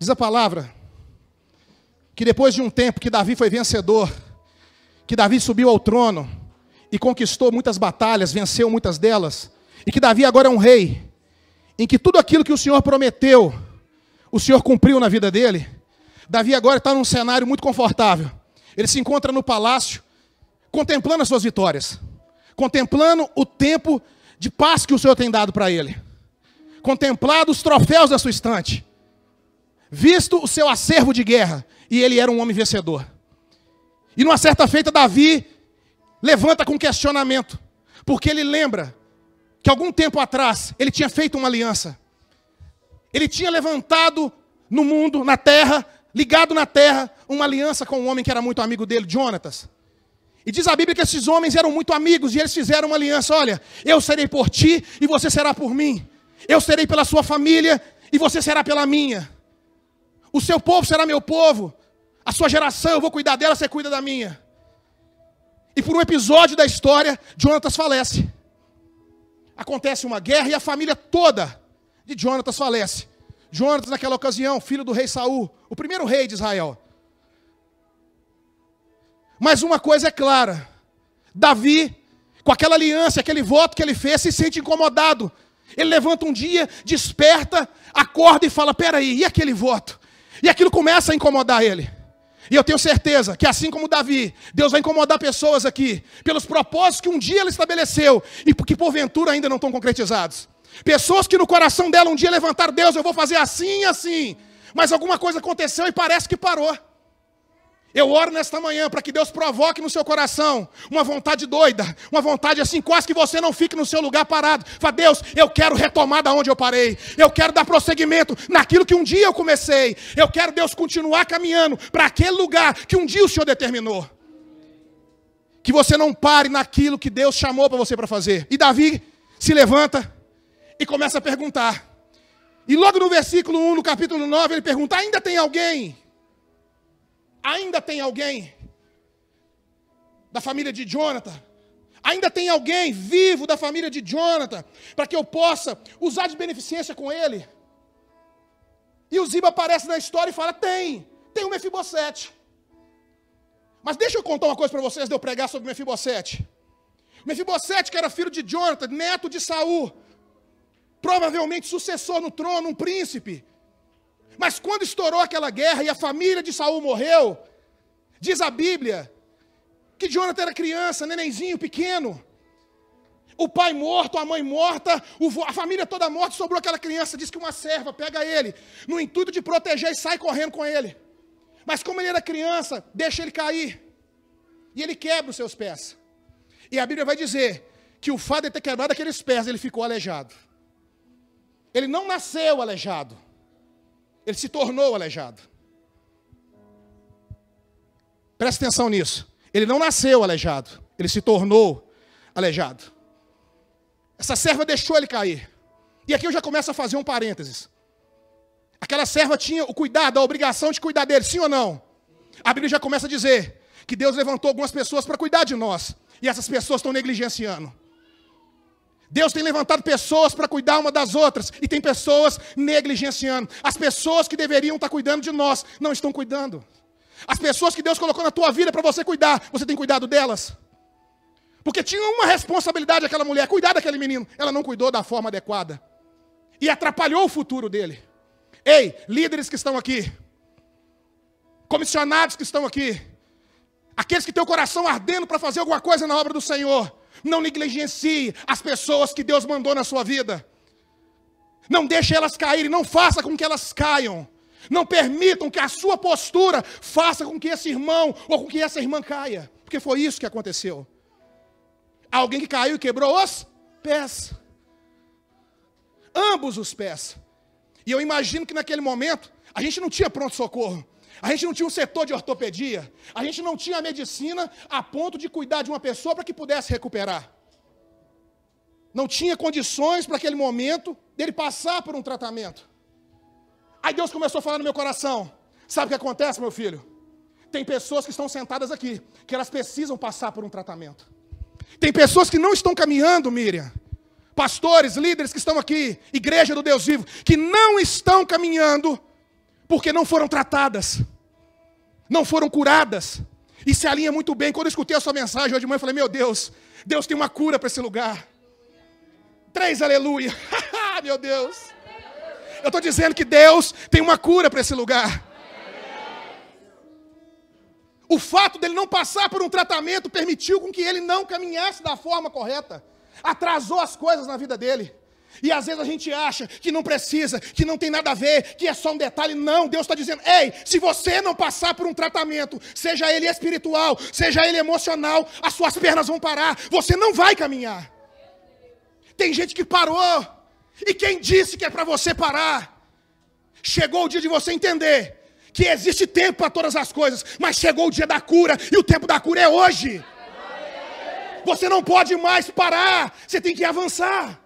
Diz a palavra que depois de um tempo que Davi foi vencedor, que Davi subiu ao trono e conquistou muitas batalhas, venceu muitas delas, e que Davi agora é um rei, em que tudo aquilo que o Senhor prometeu, o Senhor cumpriu na vida dele. Davi agora está num cenário muito confortável. Ele se encontra no palácio, contemplando as suas vitórias, contemplando o tempo de paz que o Senhor tem dado para ele, contemplado os troféus da sua estante, visto o seu acervo de guerra, e ele era um homem vencedor. E numa certa feita, Davi levanta com questionamento, porque ele lembra que algum tempo atrás ele tinha feito uma aliança. Ele tinha levantado no mundo, na terra, ligado na terra, uma aliança com um homem que era muito amigo dele, Jonatas. E diz a Bíblia que esses homens eram muito amigos e eles fizeram uma aliança: olha, eu serei por ti e você será por mim. Eu serei pela sua família e você será pela minha. O seu povo será meu povo. A sua geração, eu vou cuidar dela, você cuida da minha. E por um episódio da história, Jonatas falece. Acontece uma guerra e a família toda de Jonatas falece. Jonatas, naquela ocasião, filho do rei Saul, o primeiro rei de Israel. Mas uma coisa é clara: Davi, com aquela aliança, aquele voto que ele fez, se sente incomodado. Ele levanta um dia, desperta, acorda e fala: peraí, e aquele voto? E aquilo começa a incomodar ele. E eu tenho certeza que assim como Davi, Deus vai incomodar pessoas aqui, pelos propósitos que um dia ele estabeleceu e que porventura ainda não estão concretizados. Pessoas que no coração dela um dia levantaram, Deus, eu vou fazer assim assim, mas alguma coisa aconteceu e parece que parou. Eu oro nesta manhã para que Deus provoque no seu coração uma vontade doida, uma vontade assim, quase que você não fique no seu lugar parado. Fala, Deus, eu quero retomar da onde eu parei. Eu quero dar prosseguimento naquilo que um dia eu comecei. Eu quero, Deus, continuar caminhando para aquele lugar que um dia o Senhor determinou. Que você não pare naquilo que Deus chamou para você para fazer. E Davi se levanta e começa a perguntar. E logo no versículo 1, no capítulo 9, ele pergunta: ainda tem alguém Ainda tem alguém da família de Jonathan? Ainda tem alguém vivo da família de Jonathan para que eu possa usar de beneficência com ele? E o Ziba aparece na história e fala: tem, tem o Mefibosete. Mas deixa eu contar uma coisa para vocês de eu pregar sobre Mefibosete. Mefibosete, que era filho de Jonathan, neto de Saul, provavelmente sucessor no trono, um príncipe. Mas quando estourou aquela guerra e a família de Saul morreu, diz a Bíblia que Jonathan era criança, nenenzinho, pequeno. O pai morto, a mãe morta, a família toda morta, sobrou aquela criança. Diz que uma serva pega ele, no intuito de proteger, e sai correndo com ele. Mas como ele era criança, deixa ele cair. E ele quebra os seus pés. E a Bíblia vai dizer que o fato de ter quebrado aqueles pés, ele ficou aleijado. Ele não nasceu aleijado. Ele se tornou aleijado. Presta atenção nisso. Ele não nasceu aleijado, ele se tornou aleijado. Essa serva deixou ele cair. E aqui eu já começo a fazer um parênteses. Aquela serva tinha o cuidado, a obrigação de cuidar dele, sim ou não? A Bíblia já começa a dizer que Deus levantou algumas pessoas para cuidar de nós. E essas pessoas estão negligenciando. Deus tem levantado pessoas para cuidar uma das outras e tem pessoas negligenciando. As pessoas que deveriam estar cuidando de nós não estão cuidando. As pessoas que Deus colocou na tua vida para você cuidar, você tem cuidado delas? Porque tinha uma responsabilidade aquela mulher, cuidar daquele menino. Ela não cuidou da forma adequada. E atrapalhou o futuro dele. Ei, líderes que estão aqui, comissionados que estão aqui, aqueles que têm o coração ardendo para fazer alguma coisa na obra do Senhor, não negligencie as pessoas que Deus mandou na sua vida. Não deixe elas caírem, não faça com que elas caiam. Não permitam que a sua postura faça com que esse irmão ou com que essa irmã caia. Porque foi isso que aconteceu. Alguém que caiu e quebrou os pés. Ambos os pés. E eu imagino que naquele momento a gente não tinha pronto-socorro. A gente não tinha um setor de ortopedia. A gente não tinha medicina a ponto de cuidar de uma pessoa para que pudesse recuperar. Não tinha condições para aquele momento dele passar por um tratamento. Aí Deus começou a falar no meu coração: Sabe o que acontece, meu filho? Tem pessoas que estão sentadas aqui, que elas precisam passar por um tratamento. Tem pessoas que não estão caminhando, Miriam. Pastores, líderes que estão aqui, igreja do Deus vivo, que não estão caminhando porque não foram tratadas, não foram curadas. E se alinha muito bem. Quando eu escutei a sua mensagem hoje de manhã, eu falei: Meu Deus, Deus tem uma cura para esse lugar. Três aleluia. Meu Deus. Eu estou dizendo que Deus tem uma cura para esse lugar. O fato dele não passar por um tratamento permitiu com que ele não caminhasse da forma correta. Atrasou as coisas na vida dele. E às vezes a gente acha que não precisa, que não tem nada a ver, que é só um detalhe. Não, Deus está dizendo: ei, se você não passar por um tratamento, seja ele espiritual, seja ele emocional, as suas pernas vão parar, você não vai caminhar. Tem gente que parou, e quem disse que é para você parar? Chegou o dia de você entender que existe tempo para todas as coisas, mas chegou o dia da cura, e o tempo da cura é hoje. Você não pode mais parar, você tem que avançar.